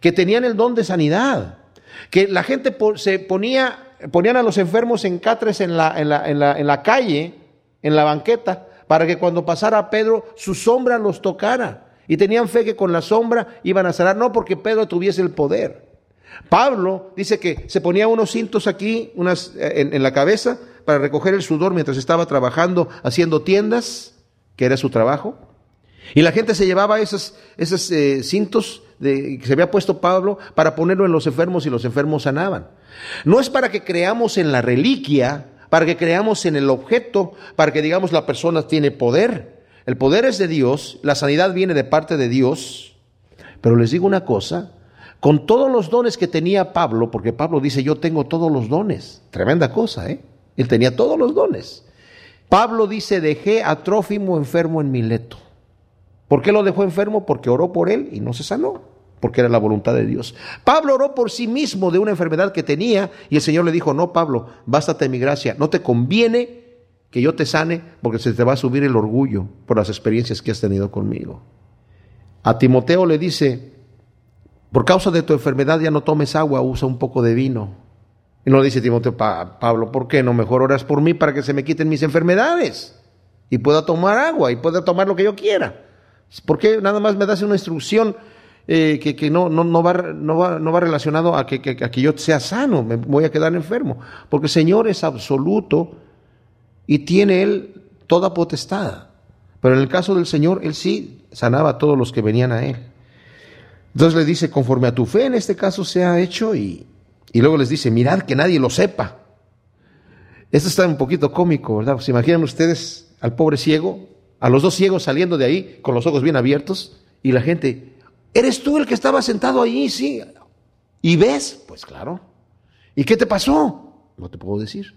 A: que tenían el don de sanidad, que la gente se ponía, ponían a los enfermos en catres en la, en la, en la, en la calle, en la banqueta, para que cuando pasara Pedro su sombra los tocara. Y tenían fe que con la sombra iban a sanar, no porque Pedro tuviese el poder. Pablo dice que se ponía unos cintos aquí unas, eh, en, la cabeza para recoger el sudor mientras estaba trabajando haciendo tiendas, que era su trabajo. Y la gente se llevaba esos, esos eh, cintos que se había puesto Pablo para ponerlo en los enfermos y los enfermos sanaban. No es para que creamos en la reliquia, para que creamos en el objeto, para que digamos la persona tiene poder. El poder es de Dios, la sanidad viene de parte de Dios. Pero les digo una cosa, con todos los dones que tenía Pablo, porque Pablo dice, yo tengo todos los dones, tremenda cosa, ¿eh? Él tenía todos los dones. Pablo dice, dejé a Trófimo enfermo en Mileto. ¿Por qué lo dejó enfermo? Porque oró por él y no se sanó, porque era la voluntad de Dios. Pablo oró por sí mismo de una enfermedad que tenía y el Señor le dijo, no, Pablo, bástate mi gracia, no te conviene que yo te sane porque se te va a subir el orgullo por las experiencias que has tenido conmigo. A Timoteo le dice, por causa de tu enfermedad ya no tomes agua, usa un poco de vino. Y no dice Timoteo, Pablo, ¿por qué no mejor oras por mí para que se me quiten mis enfermedades? Y pueda tomar agua y pueda tomar lo que yo quiera. ¿Por qué nada más me das una instrucción eh, que, no, va, relacionado a que, a que yo sea sano, me voy a quedar enfermo? Porque el Señor es absoluto y tiene Él toda potestad. Pero en el caso del Señor, Él sí sanaba a todos los que venían a Él. Entonces le dice, conforme a tu fe en este caso se ha hecho y, luego les dice, mirad que nadie lo sepa. Esto está un poquito cómico, ¿verdad? ¿Se imaginan ustedes al pobre ciego, a los dos ciegos saliendo de ahí con los ojos bien abiertos y la gente, ¿eres tú el que estaba sentado allí? Sí. ¿Y ves? Pues claro. ¿Y qué te pasó? No te puedo decir.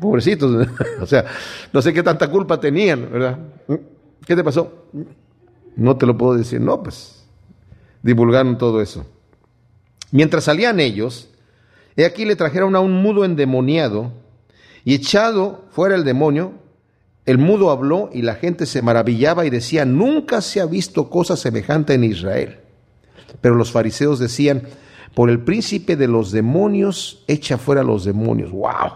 A: Pobrecitos, o sea, no sé qué tanta culpa tenían, ¿verdad? ¿Qué te pasó? No te lo puedo decir. No, pues divulgaron todo eso. Mientras salían ellos, he aquí le trajeron a un mudo endemoniado y echado fuera el demonio, el mudo habló y la gente se maravillaba y decía, nunca se ha visto cosa semejante en Israel. Pero los fariseos decían, por el príncipe de los demonios, echa fuera los demonios. ¡Wow!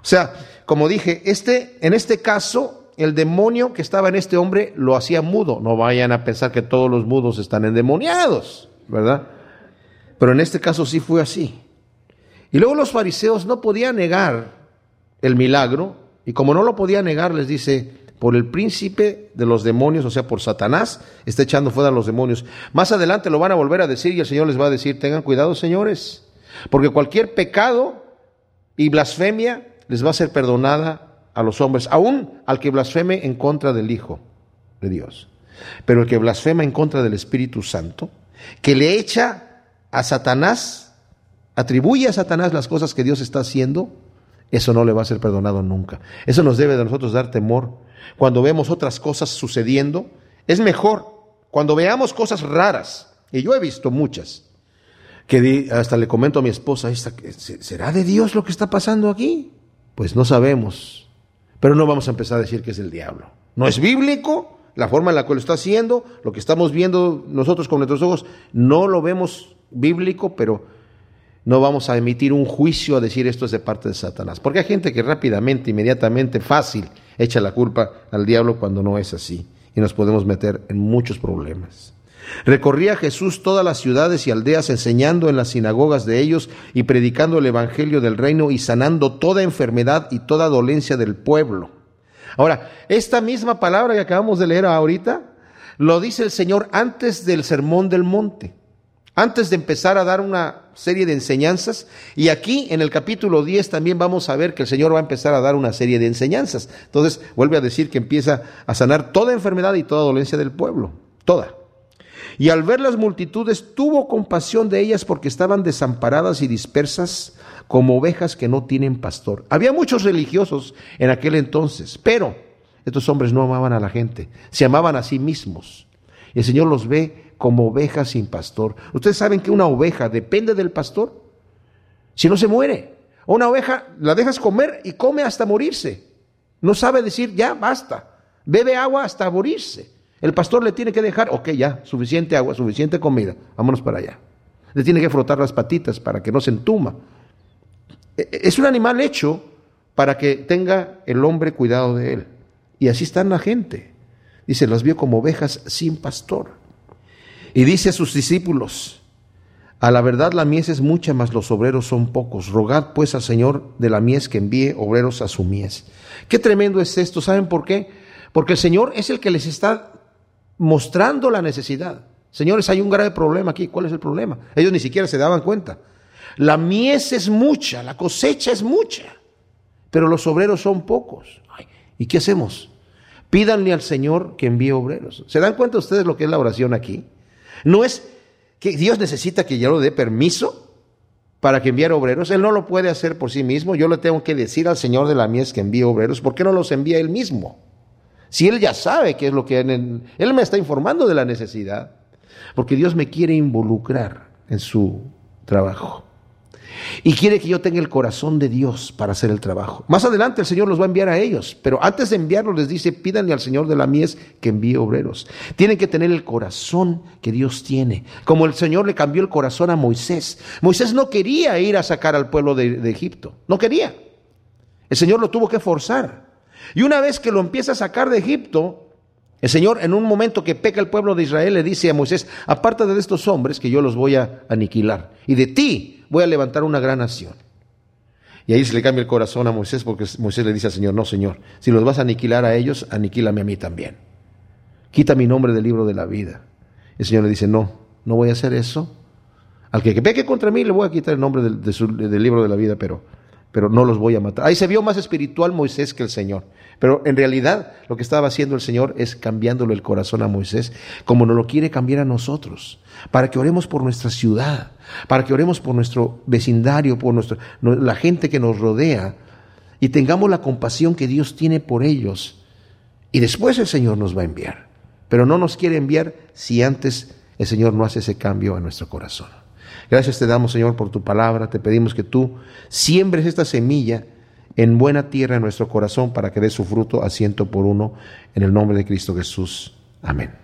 A: O sea, como dije, este, en este caso, el demonio que estaba en este hombre lo hacía mudo. No vayan a pensar que todos los mudos están endemoniados, ¿verdad? Pero en este caso sí fue así. Y luego los fariseos no podían negar el milagro, y como no lo podían negar, les dice, por el príncipe de los demonios, o sea, por Satanás, está echando fuera a los demonios. Más adelante lo van a volver a decir y el Señor les va a decir, tengan cuidado, señores, porque cualquier pecado y blasfemia les va a ser perdonada a los hombres, aún al que blasfeme en contra del Hijo de Dios. Pero el que blasfema en contra del Espíritu Santo, que le echa a Satanás, atribuye a Satanás las cosas que Dios está haciendo, eso no le va a ser perdonado nunca. Eso nos debe de nosotros dar temor. Cuando vemos otras cosas sucediendo, es mejor cuando veamos cosas raras, y yo he visto muchas, que hasta le comento a mi esposa, ¿será de Dios lo que está pasando aquí? Pues no sabemos, pero no vamos a empezar a decir que es el diablo. No es bíblico la forma en la cual lo está haciendo, lo que estamos viendo nosotros con nuestros ojos, no lo vemos bíblico, pero no vamos a emitir un juicio a decir esto es de parte de Satanás. Porque hay gente que rápidamente, inmediatamente, fácil, echa la culpa al diablo cuando no es así. Y nos podemos meter en muchos problemas. Recorría Jesús todas las ciudades y aldeas enseñando en las sinagogas de ellos y predicando el Evangelio del reino y sanando toda enfermedad y toda dolencia del pueblo. Ahora, esta misma palabra que acabamos de leer ahorita, lo dice el Señor antes del Sermón del Monte, antes de empezar a dar una serie de enseñanzas. Y aquí en el capítulo 10 también vamos a ver que el Señor va a empezar a dar una serie de enseñanzas. Entonces vuelve a decir que empieza a sanar toda enfermedad y toda dolencia del pueblo, toda. Y al ver las multitudes tuvo compasión de ellas porque estaban desamparadas y dispersas como ovejas que no tienen pastor. Había muchos religiosos en aquel entonces, pero estos hombres no amaban a la gente, se amaban a sí mismos. El Señor los ve como ovejas sin pastor. Ustedes saben que una oveja depende del pastor. Si no se muere. Una oveja la dejas comer y come hasta morirse. No sabe decir, ya, basta. Bebe agua hasta morirse. El pastor le tiene que dejar, ok, ya, suficiente agua, suficiente comida, vámonos para allá. Le tiene que frotar las patitas para que no se entuma. E, e, es un animal hecho para que tenga el hombre cuidado de él. Y así está la gente. Dice, las vio como ovejas sin pastor. Y dice a sus discípulos, a la verdad la mies es mucha, mas los obreros son pocos. Rogad pues al Señor de la mies que envíe obreros a su mies. Qué tremendo es esto, ¿saben por qué? Porque el Señor es el que les está mostrando la necesidad. Señores, hay un grave problema aquí. ¿Cuál es el problema? Ellos ni siquiera se daban cuenta. La mies es mucha, la cosecha es mucha, pero los obreros son pocos. ¿Y qué hacemos? Pídanle al Señor que envíe obreros. ¿Se dan cuenta ustedes lo que es la oración aquí? No es que Dios necesita que yo le dé permiso para que envíe obreros. Él no lo puede hacer por sí mismo. Yo le tengo que decir al Señor de la mies que envíe obreros. ¿Por qué no los envía Él mismo? Si Él ya sabe qué es lo que... Él me está informando de la necesidad. Porque Dios me quiere involucrar en su trabajo. Y quiere que yo tenga el corazón de Dios para hacer el trabajo. Más adelante el Señor los va a enviar a ellos, pero antes de enviarlos les dice, pídanle al Señor de la mies que envíe obreros. Tienen que tener el corazón que Dios tiene, como el Señor le cambió el corazón a Moisés. Moisés no quería ir a sacar al pueblo de, de Egipto, no quería. El Señor lo tuvo que forzar. Y una vez que lo empieza a sacar de Egipto, el Señor en un momento que peca el pueblo de Israel le dice a Moisés, aparte de estos hombres que yo los voy a aniquilar, y de ti voy a levantar una gran nación. Y ahí se le cambia el corazón a Moisés porque Moisés le dice al Señor, no Señor, si los vas a aniquilar a ellos, aniquílame a mí también. Quita mi nombre del libro de la vida. El Señor le dice, no, no voy a hacer eso. Al que peque contra mí le voy a quitar el nombre del, del libro de la vida, pero pero no los voy a matar. Ahí se vio más espiritual Moisés que el Señor. Pero en realidad lo que estaba haciendo el Señor es cambiándole el corazón a Moisés, como nos lo quiere cambiar a nosotros, para que oremos por nuestra ciudad, para que oremos por nuestro vecindario, por nuestro, la gente que nos rodea, y tengamos la compasión que Dios tiene por ellos. Y después el Señor nos va a enviar. Pero no nos quiere enviar si antes el Señor no hace ese cambio a nuestro corazón. Gracias te damos, Señor, por tu palabra. Te pedimos que tú siembres esta semilla en buena tierra en nuestro corazón para que dé su fruto a ciento por uno en el nombre de Cristo Jesús. Amén.